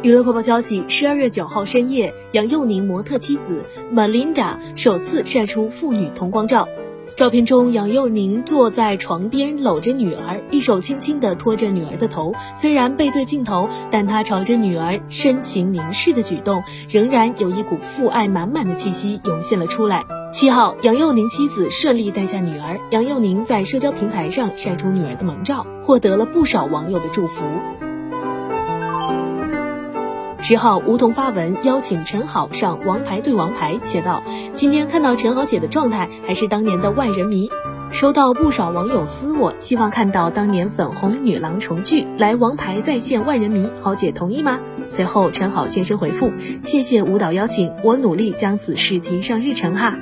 娱乐快报消息：十二月九号深夜，杨佑宁模特妻子 Melinda 首次晒出父女同光照。照片中，杨佑宁坐在床边搂着女儿，一手轻轻地托着女儿的头。虽然背对镜头，但他朝着女儿深情凝视的举动，仍然有一股父爱满满的气息涌现了出来。七号，杨佑宁妻子顺利带下女儿，杨佑宁在社交平台上晒出女儿的萌照，获得了不少网友的祝福。十号，梧桐发文邀请陈好上《王牌对王牌》，写道：“今天看到陈好姐的状态，还是当年的万人迷。”收到不少网友私我，希望看到当年粉红女郎重聚，来《王牌》再现万人迷，好姐同意吗？随后陈好现身回复：“谢谢舞蹈邀请，我努力将此事提上日程哈。”